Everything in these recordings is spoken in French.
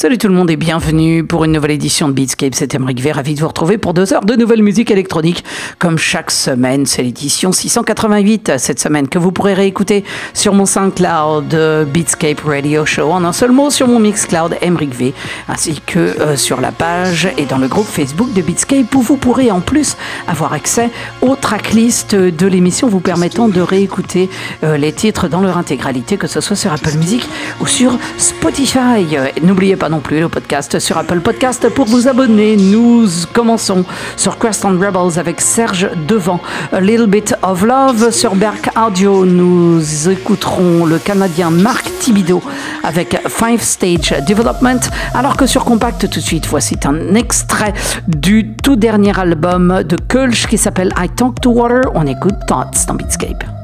Salut tout le monde et bienvenue pour une nouvelle édition de Beatscape. C'est Emeric V, ravi de vous retrouver pour deux heures de nouvelle musique électronique. Comme chaque semaine, c'est l'édition 688 cette semaine que vous pourrez réécouter sur mon SoundCloud Beatscape Radio Show en un seul mot sur mon Mixcloud Emeric V ainsi que euh, sur la page et dans le groupe Facebook de Beatscape où vous pourrez en plus avoir accès aux tracklists de l'émission vous permettant de réécouter euh, les titres dans leur intégralité que ce soit sur Apple Music ou sur Spotify. N'oubliez pas non plus le podcast sur Apple Podcast pour vous abonner. Nous commençons sur Quest on Rebels avec Serge Devant. A Little Bit of Love sur Berk Audio. Nous écouterons le Canadien Marc Thibido avec Five Stage Development. Alors que sur Compact, tout de suite, voici un extrait du tout dernier album de Kulch qui s'appelle I Talk to Water. On écoute Thoughts dans Beatscape.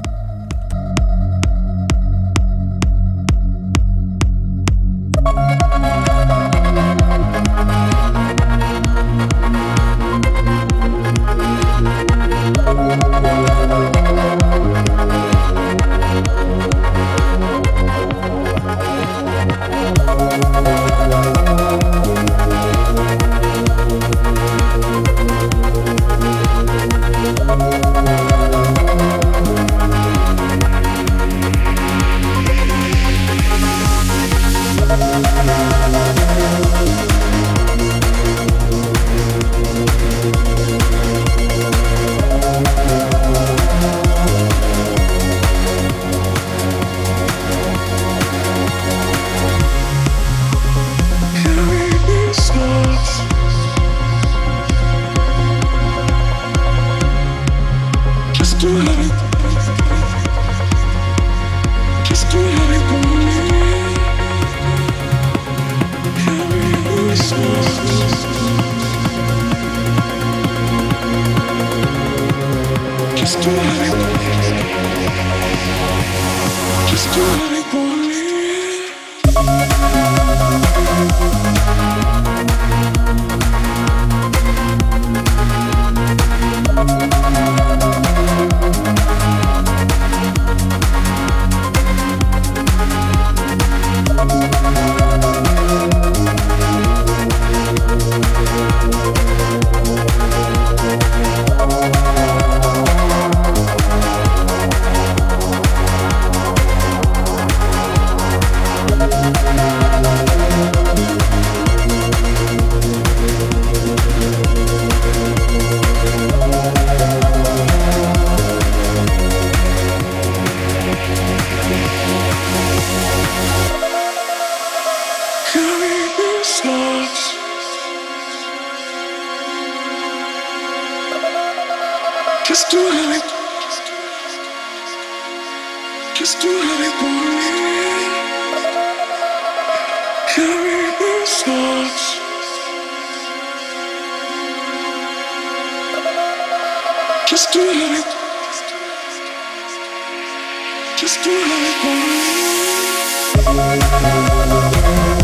Just do it like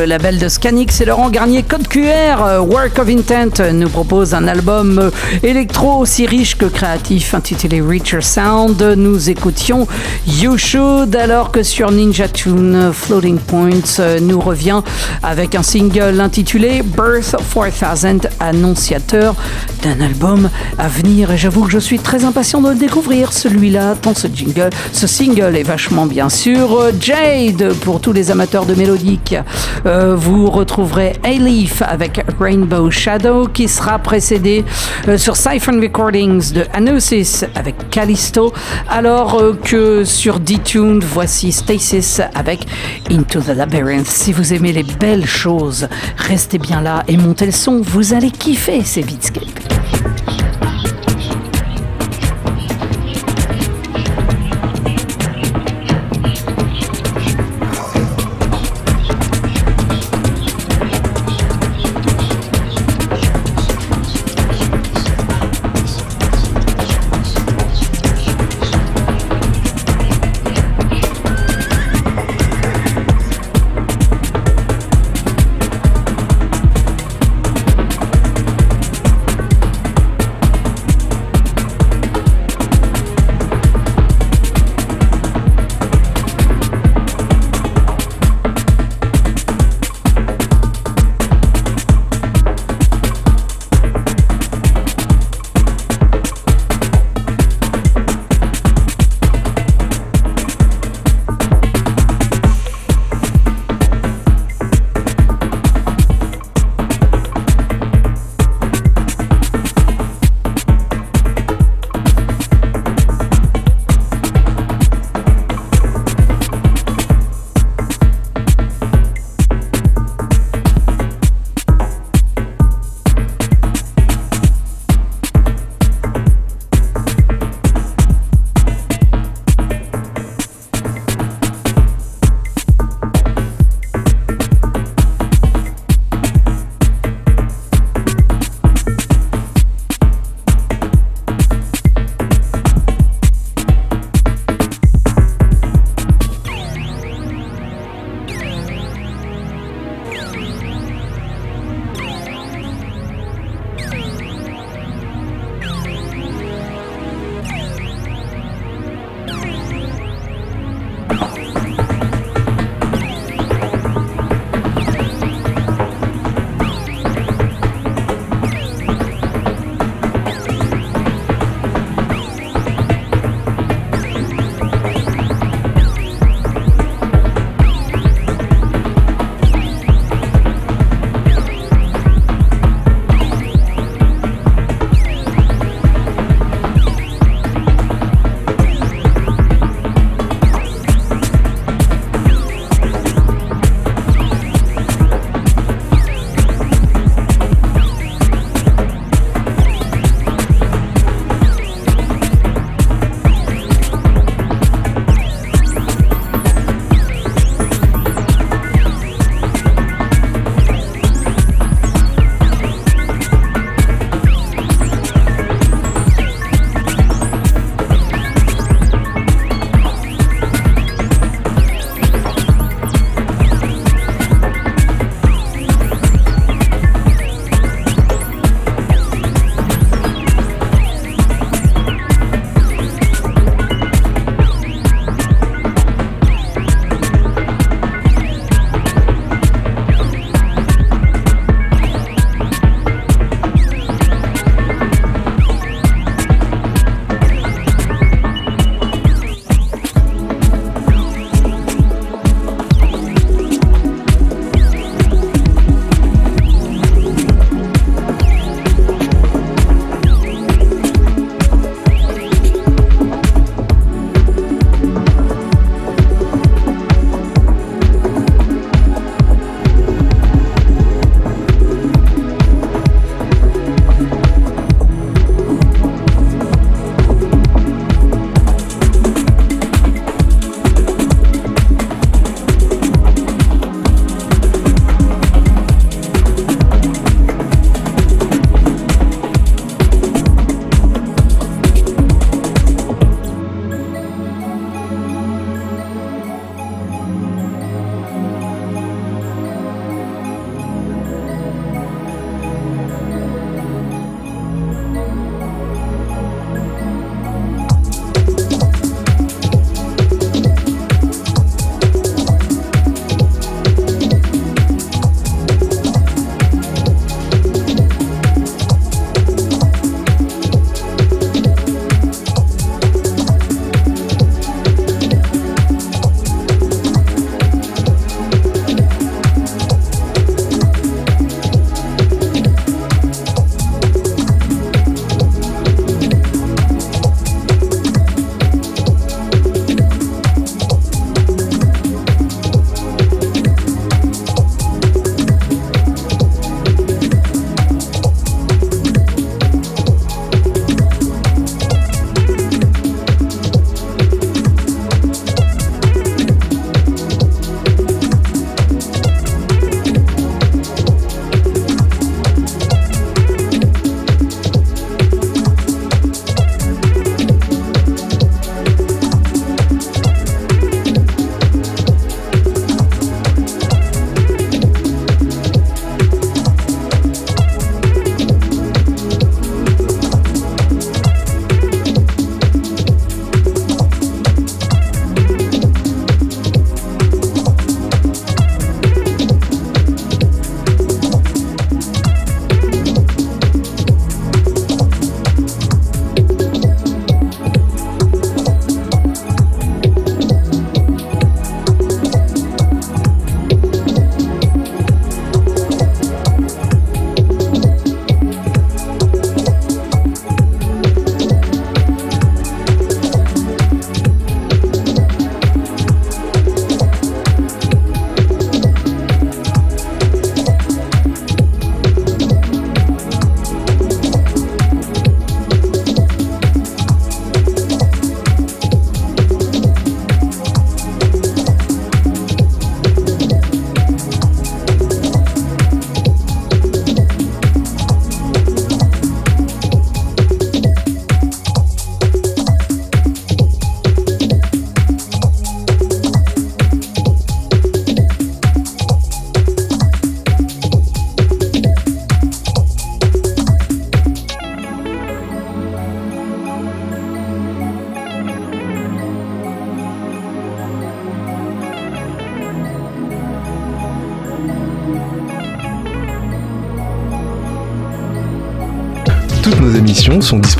Le label de Scanix et Laurent Garnier Code QR. Work of Intent nous propose un album électro aussi riche que créatif intitulé Richer Sound. Nous écoutions You Should alors que sur Ninja Tune Floating Points nous revient avec un single intitulé Birth 4000 annonciateur d'un album à venir et j'avoue que je suis très impatient de le découvrir celui-là tant ce jingle ce single est vachement bien sûr Jade pour tous les amateurs de mélodique euh, vous retrouverez A-Leaf avec Rainbow Shadow qui sera précédé euh, sur Siphon Recordings de Anosis avec Callisto. Alors euh, que sur D-Tune voici Stasis avec Into the Labyrinth. Si vous aimez les belles choses restez bien là et montez le son. Vous allez kiffer ces beatscapes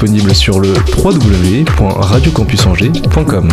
disponibles sur le www.radiocampusangers.com.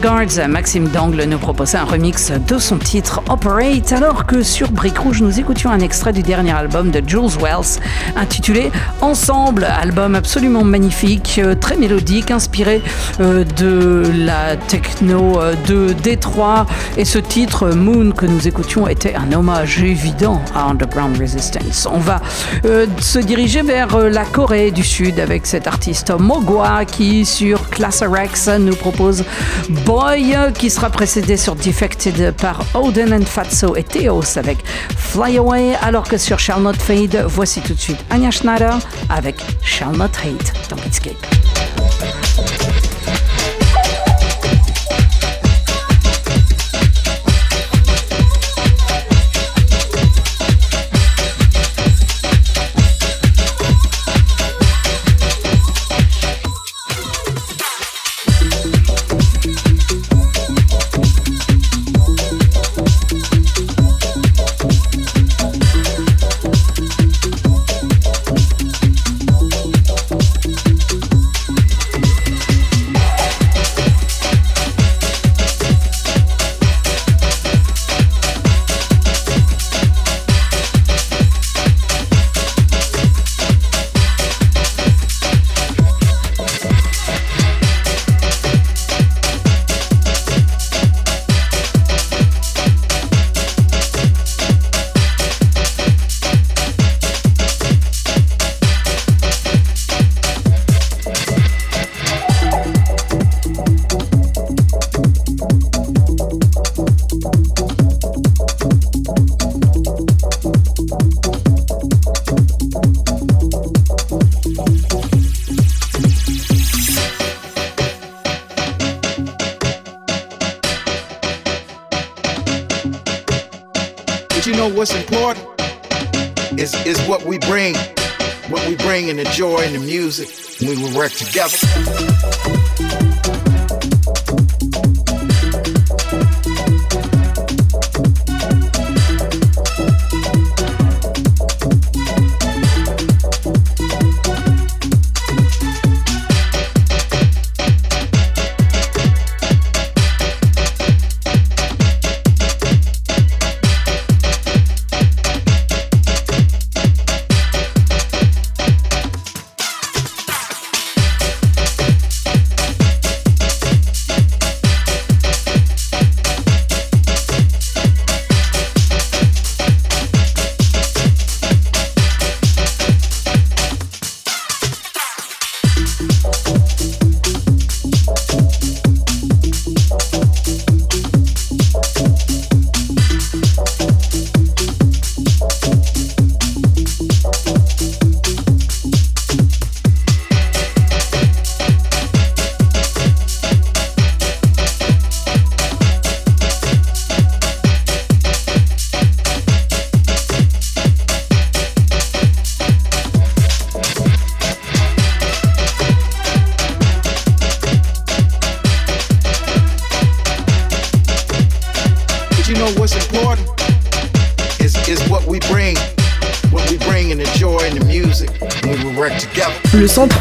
Guards, Maxime Dangle nous proposait un remix de son titre Operate, alors que sur Brick Rouge, nous écoutions un extrait du dernier album de Jules Wells intitulé Ensemble, album absolument magnifique, euh, très mélodique, inspiré euh, de la techno euh, de Détroit. Et ce titre, Moon, que nous écoutions, était un hommage évident à Underground Resistance. On va se diriger vers la Corée du Sud avec cet artiste Mogwa qui, sur Class Rex, nous propose Boy, qui sera précédé sur Defected par Odin and Fatso et Theos avec Fly Away, alors que sur Shall Not Fade, voici tout de suite Anya Schneider avec Shall Not Hate dans.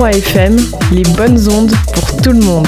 103 FM, les bonnes ondes pour tout le monde.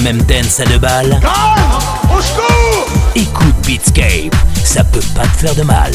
même dance à deux balles Au secours Écoute Beatscape, ça peut pas te faire de mal.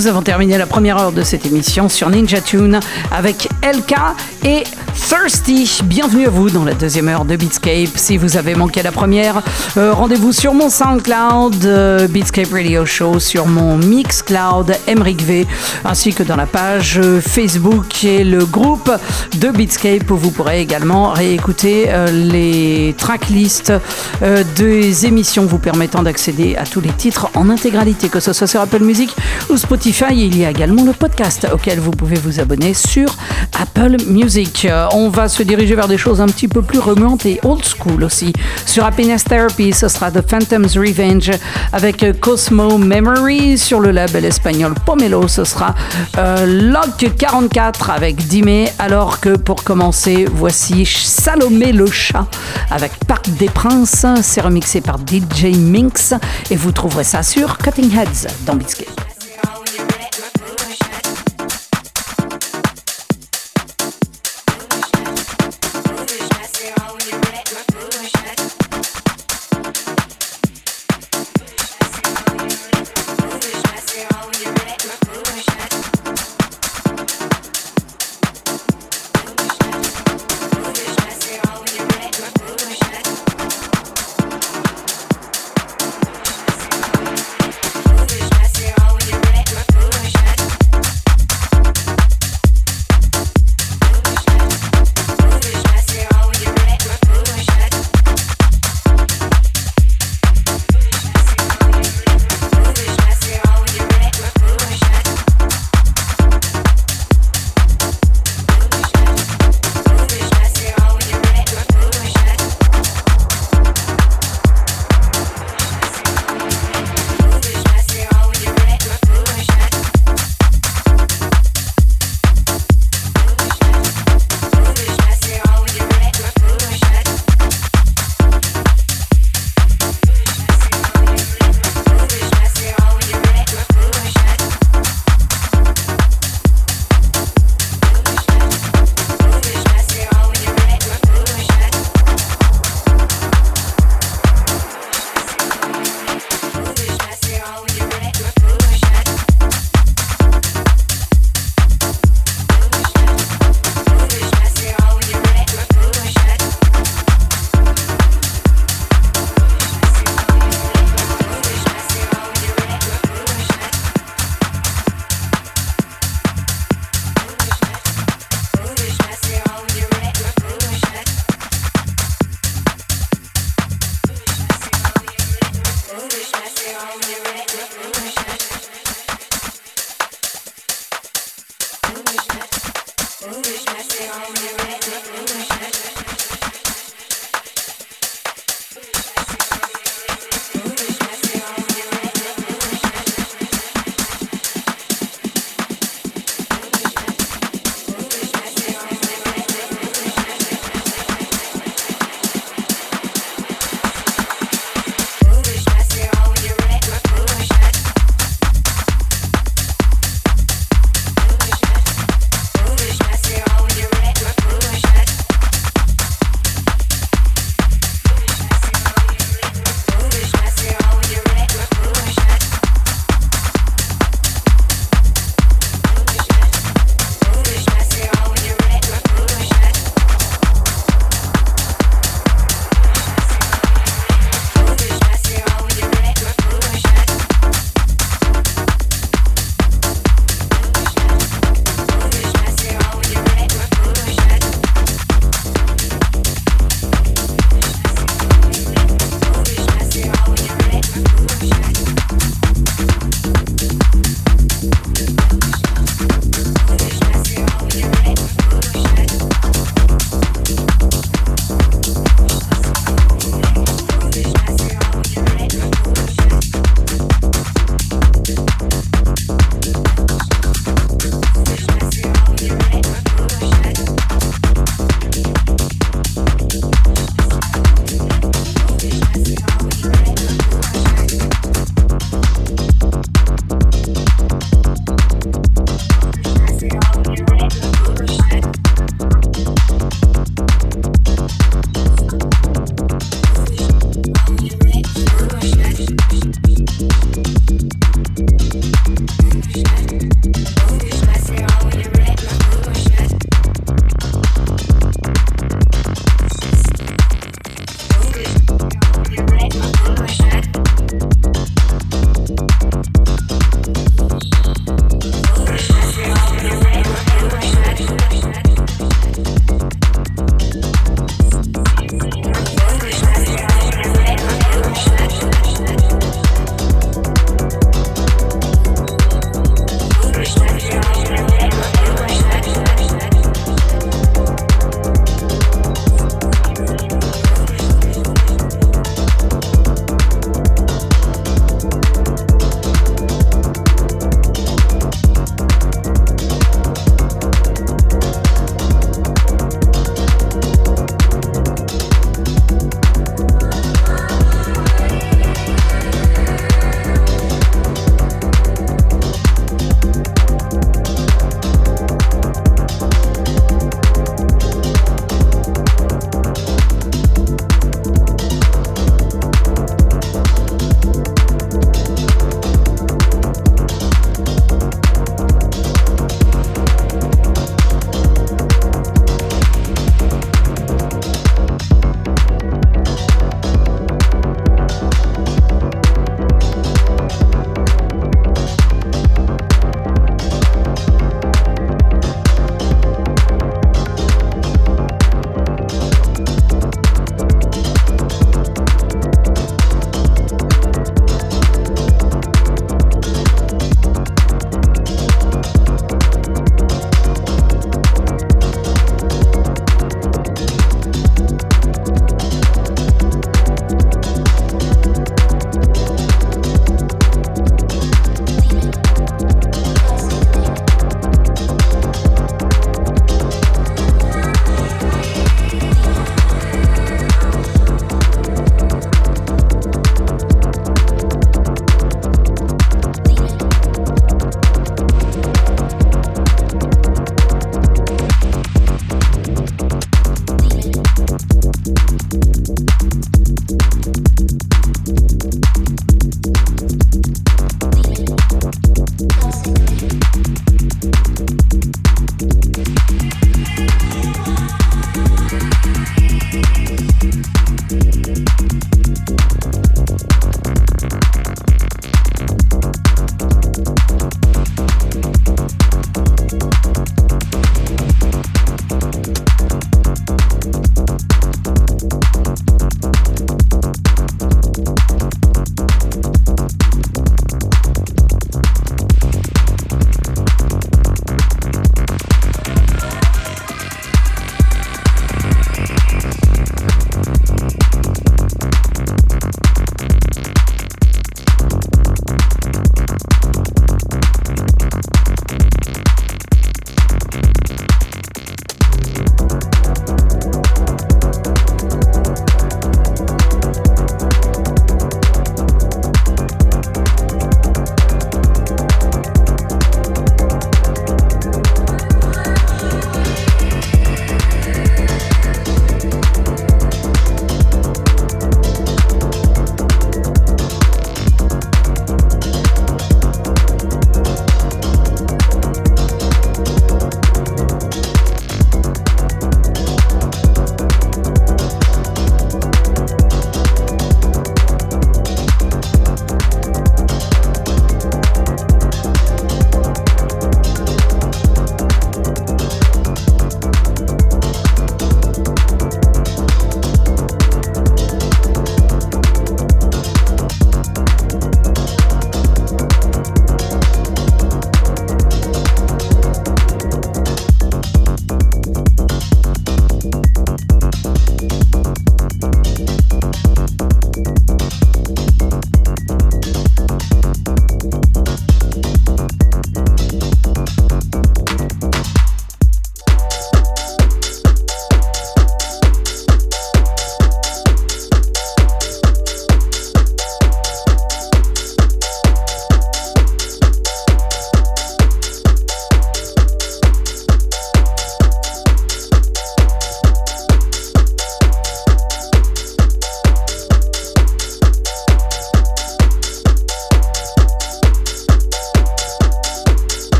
Nous avons terminé la première heure de cette émission sur Ninja Tune avec LK et Thirsty. Bienvenue à vous dans la deuxième heure de Beatscape. Si vous avez manqué la première, euh, rendez-vous sur mon SoundCloud, euh, Beatscape Radio Show, sur mon Mixcloud, Emric V, ainsi que dans la page euh, Facebook et le groupe de Beatscape où vous pourrez également réécouter les tracklists des émissions vous permettant d'accéder à tous les titres en intégralité, que ce soit sur Apple Music ou Spotify il y a également le podcast auquel vous pouvez vous abonner sur Apple Music. Euh, on va se diriger vers des choses un petit peu plus remontes et old school aussi. Sur Happiness Therapy, ce sera The Phantom's Revenge avec Cosmo Memory. Sur le label espagnol Pomelo, ce sera euh, Lock 44 avec Dime. Alors que pour commencer, voici Salomé le chat avec Parc des Princes. C'est remixé par DJ Minx et vous trouverez ça sur Cutting Heads dans Biscuit.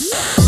Vous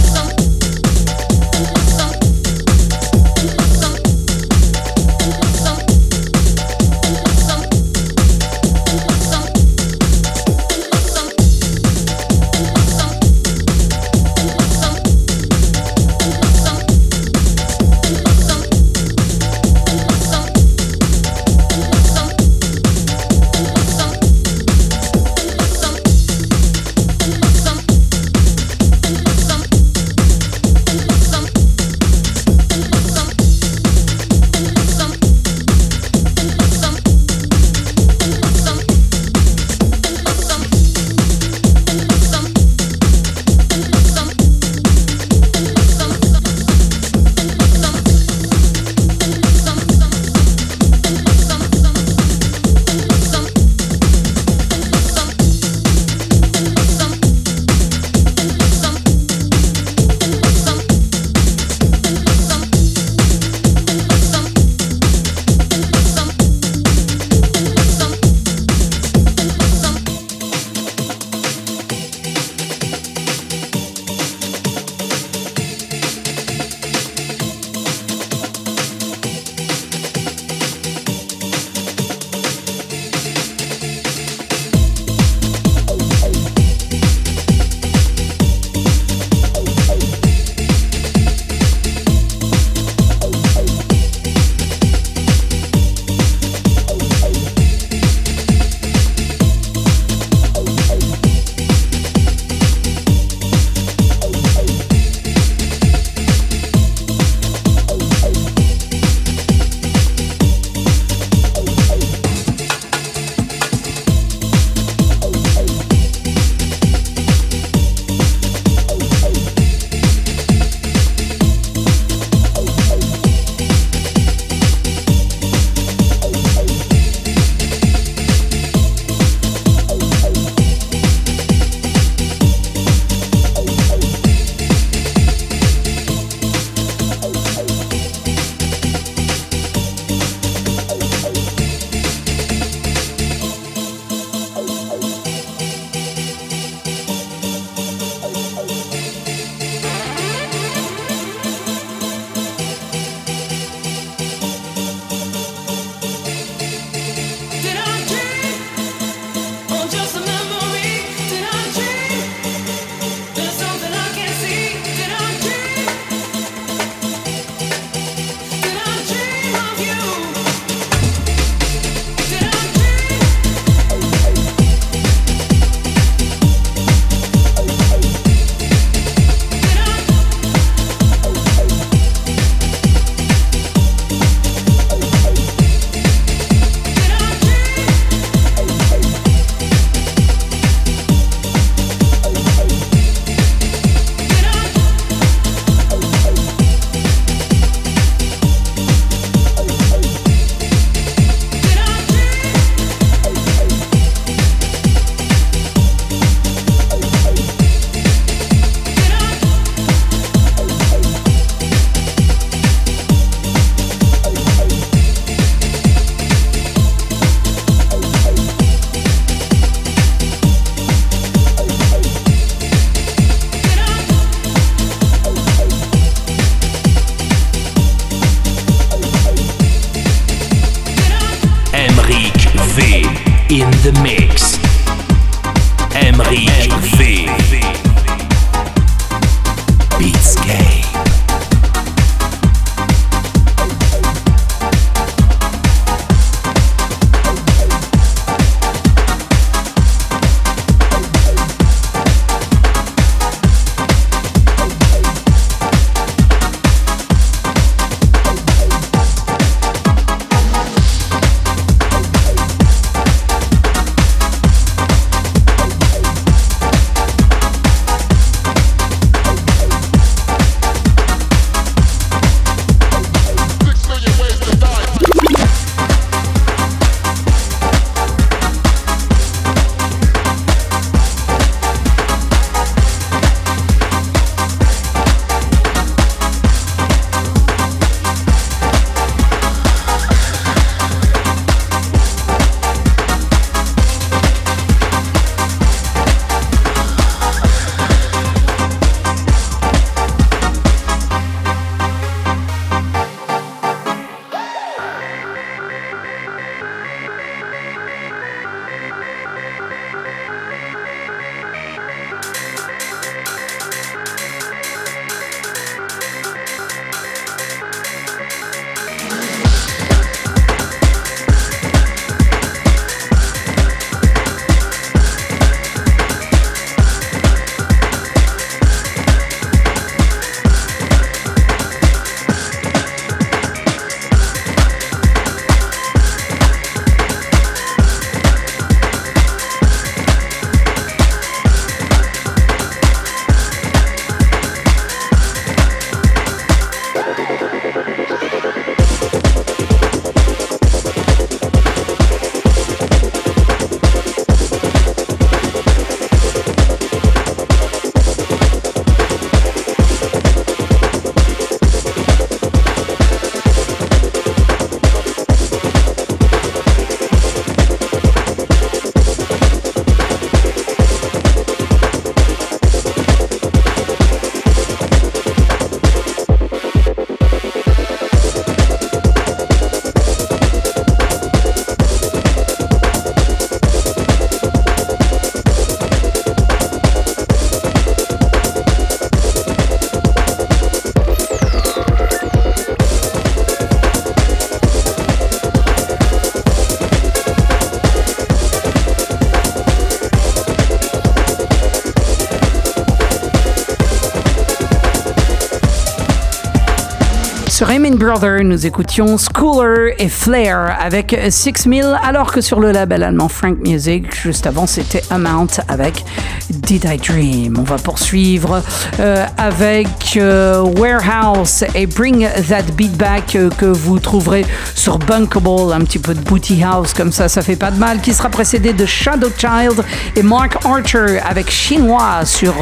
Raymond Brother, nous écoutions Schooler et Flair avec Six Mill, alors que sur le label allemand Frank Music, juste avant, c'était Amount avec Did I Dream. On va poursuivre euh, avec euh, Warehouse et Bring That Beat Back euh, que vous trouverez sur Bunkable, un petit peu de booty house comme ça, ça fait pas de mal, qui sera précédé de Shadow Child et Mark Archer avec Chinois sur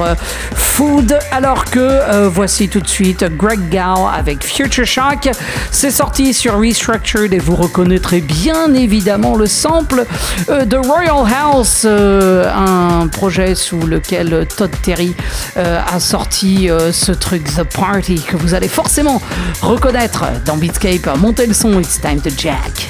Food, alors que voici tout de suite Greg Gao avec Future C'est sorti sur Restructured et vous reconnaîtrez bien évidemment le sample euh, de Royal House, euh, un projet sous lequel Todd Terry euh, a sorti ce truc The Party que vous allez forcément reconnaître dans Beatscape. Montez le son, it's time to jack.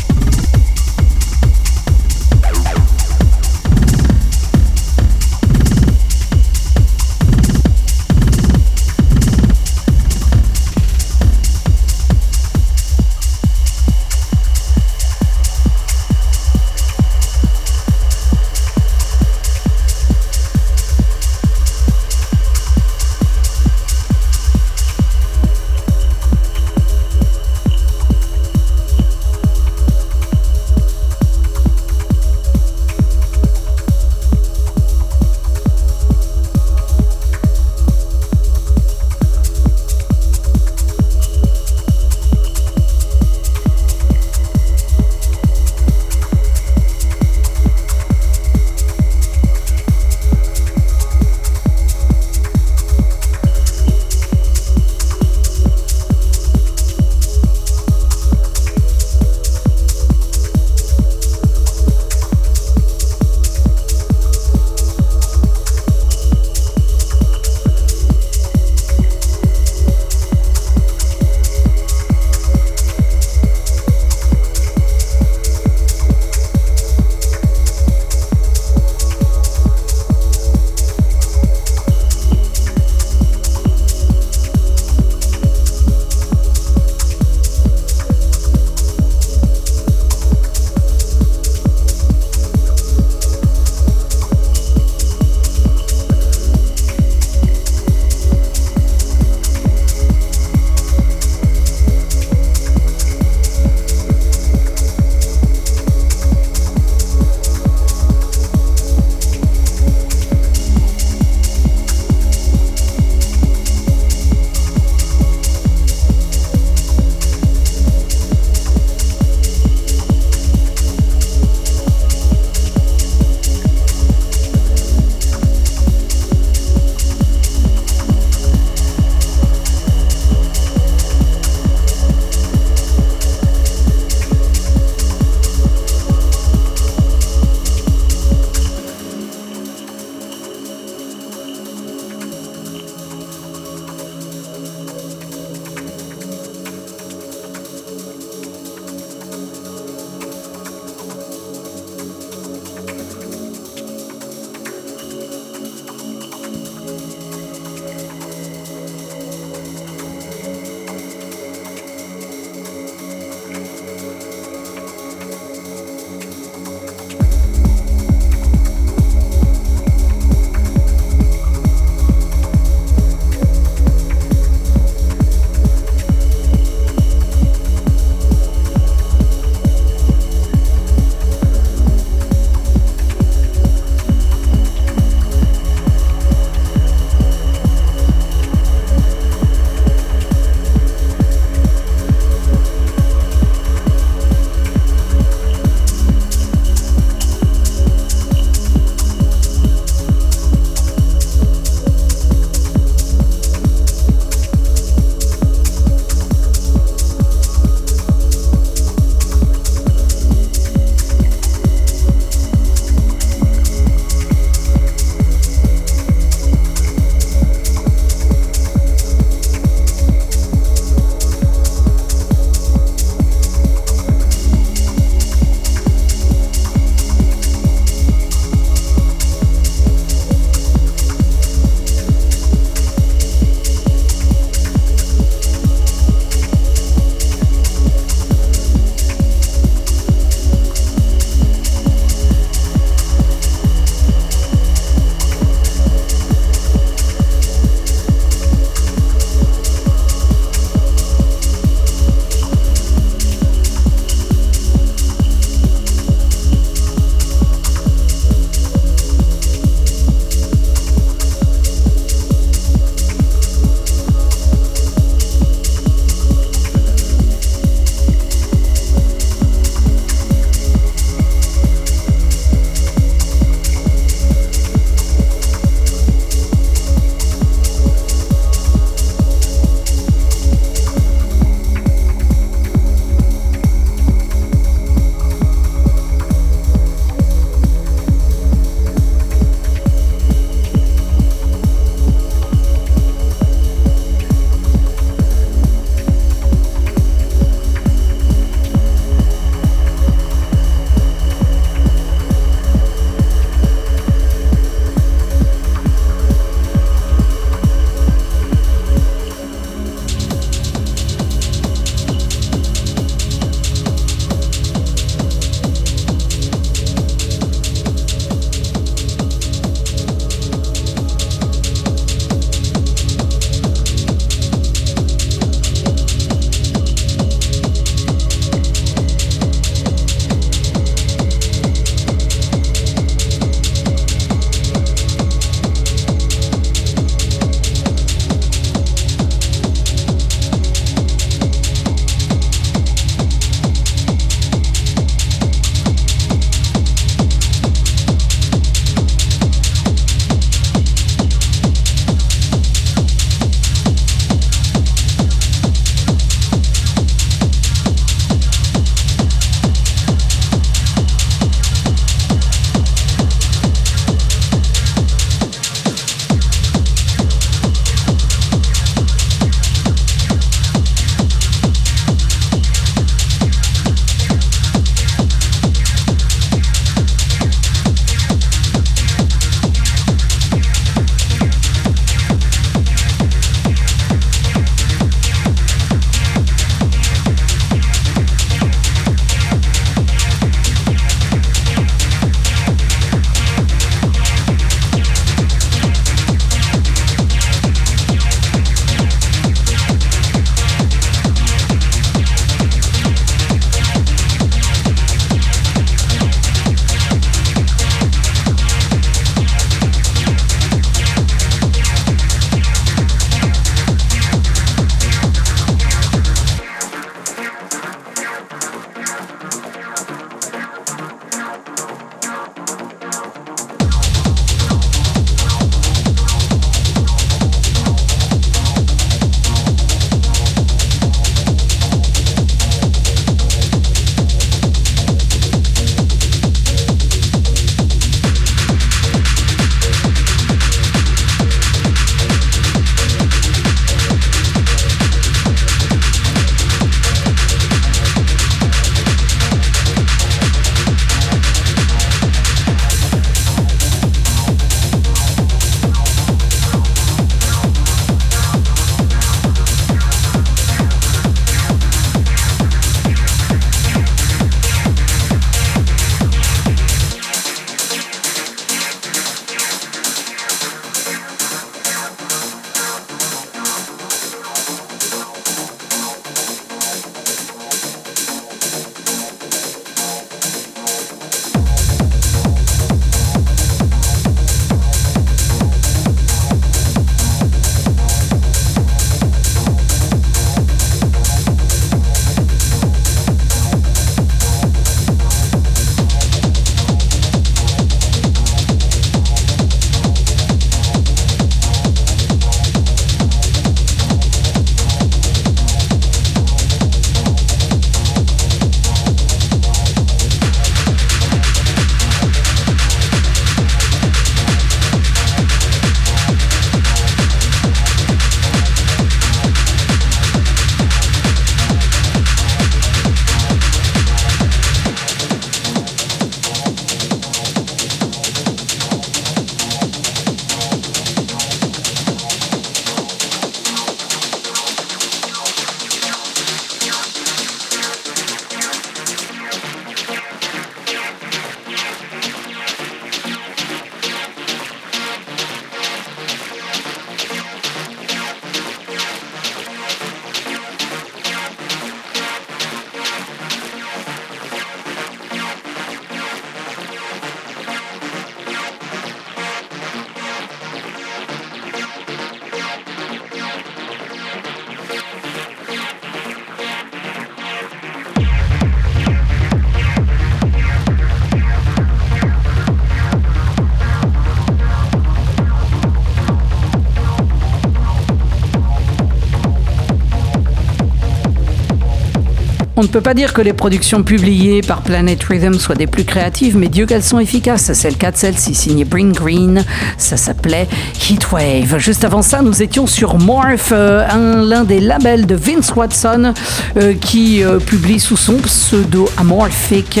On ne peut pas dire que les productions publiées par Planet Rhythm soient des plus créatives, mais Dieu qu'elles sont efficaces. C'est le cas de celle-ci, signée Bring Green. Ça s'appelait Heatwave. Juste avant ça, nous étions sur Morph, euh, l'un des labels de Vince Watson, euh, qui euh, publie sous son pseudo Amorphic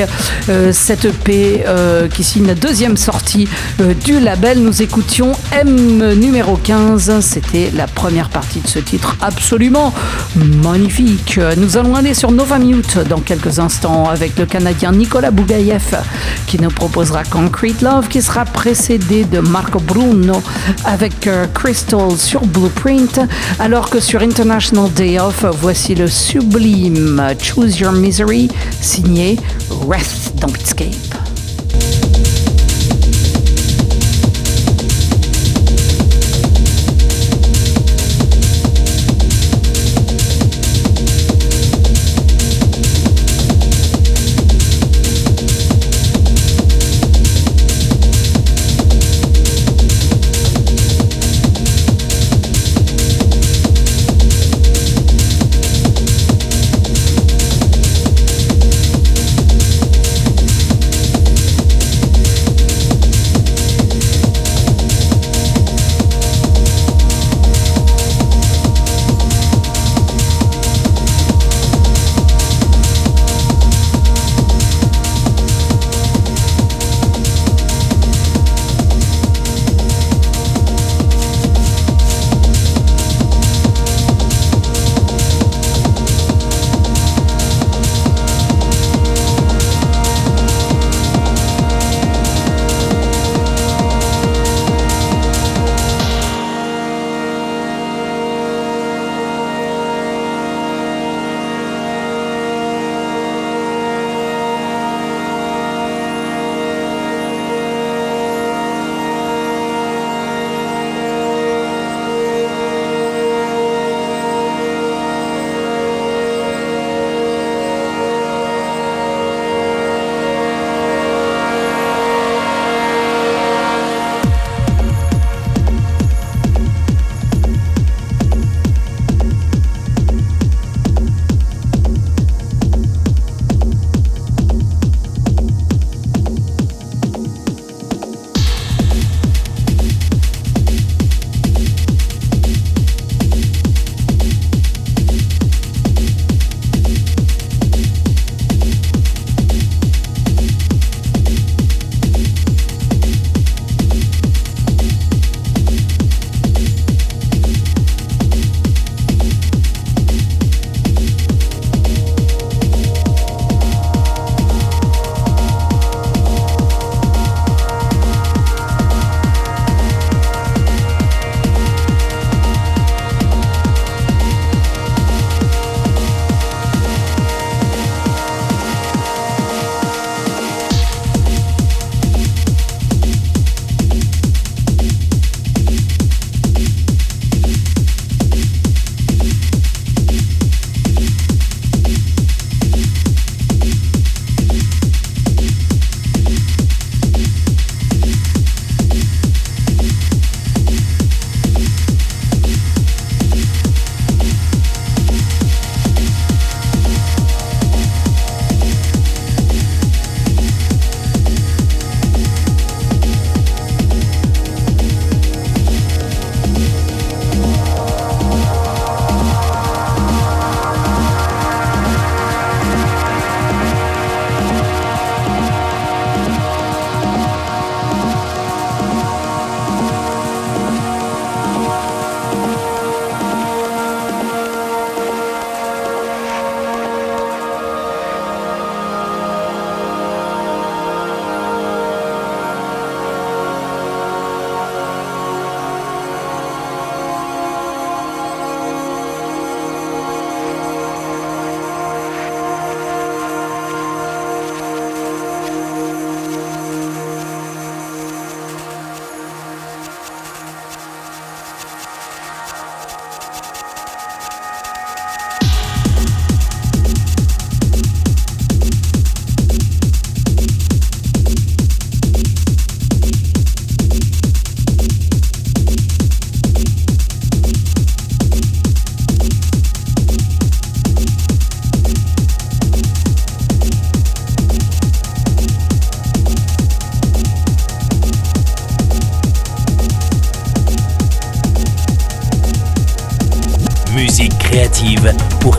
cette EP qui signe la deuxième sortie du label. Nous écoutions M numéro 15. C'était la première partie de ce titre absolument magnifique. Nous allons aller sur Nova Mute dans quelques instants avec le Canadien Nicolas Bougaïev qui nous proposera Concrete Love qui sera précédé de Marco Bruno avec euh, Crystal sur Blueprint alors que sur International Day Off voici le sublime Choose Your Misery signé Wrath dans.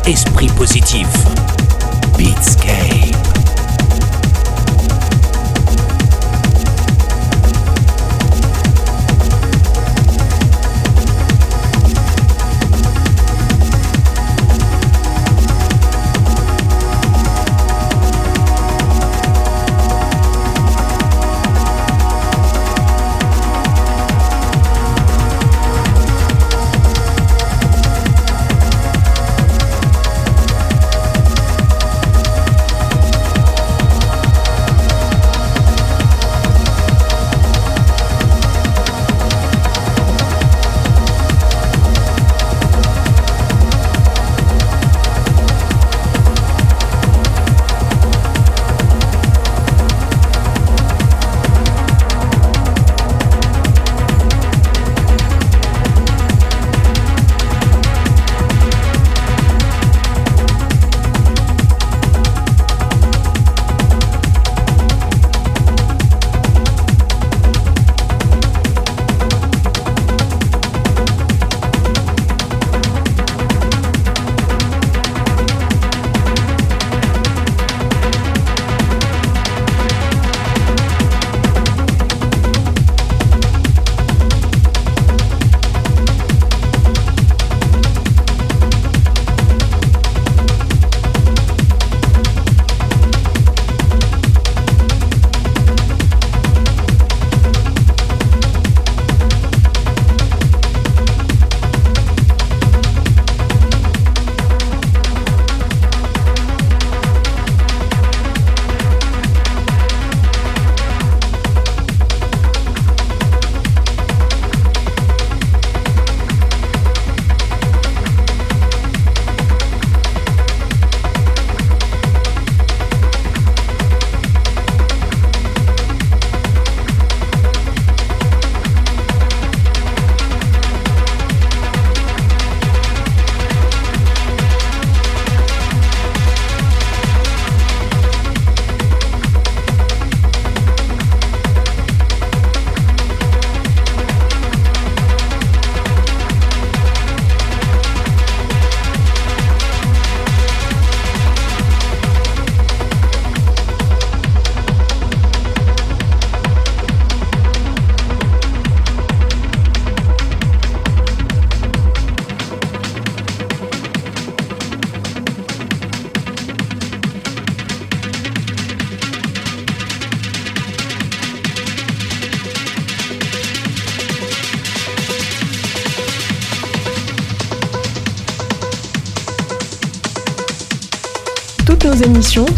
Esprit positif.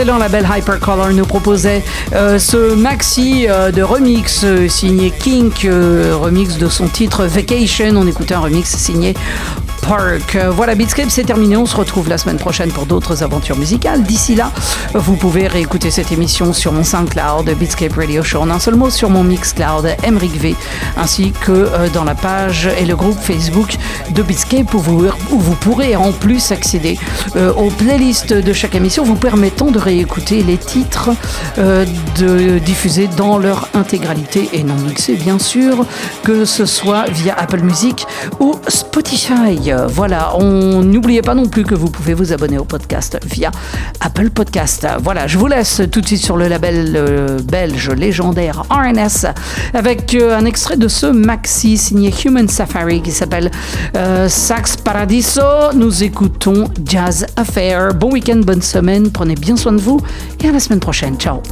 l'excellent label Hypercolor nous proposait euh, ce maxi euh, de remix euh, signé Kink, remix de son titre Vacation. On écoutait un remix signé Park. Voilà, Beatscape, c'est terminé. On se retrouve la semaine prochaine pour d'autres aventures musicales. D'ici là, vous pouvez réécouter cette émission sur mon SoundCloud, Beatscape Radio Show, en un seul mot, sur mon Mixcloud, Emric V, ainsi que dans la page et le groupe Facebook de Beatscape où vous, pourrez en plus accéder aux playlists de chaque émission, vous permettant de réécouter les titres euh, diffusés dans leur intégralité et non mixés, bien sûr, que ce soit via Apple Music ou Spotify. Voilà, on n'oubliez pas non plus que vous pouvez vous abonner au podcast via Apple Podcast. Voilà, je vous laisse tout de suite sur le label euh, belge légendaire RNS avec euh, un extrait de ce maxi signé Human Safari qui s'appelle Sax Paradiso. Nous écoutons Jazz Affair. Bon week-end, bonne semaine, prenez bien soin de vous et à la semaine prochaine. Ciao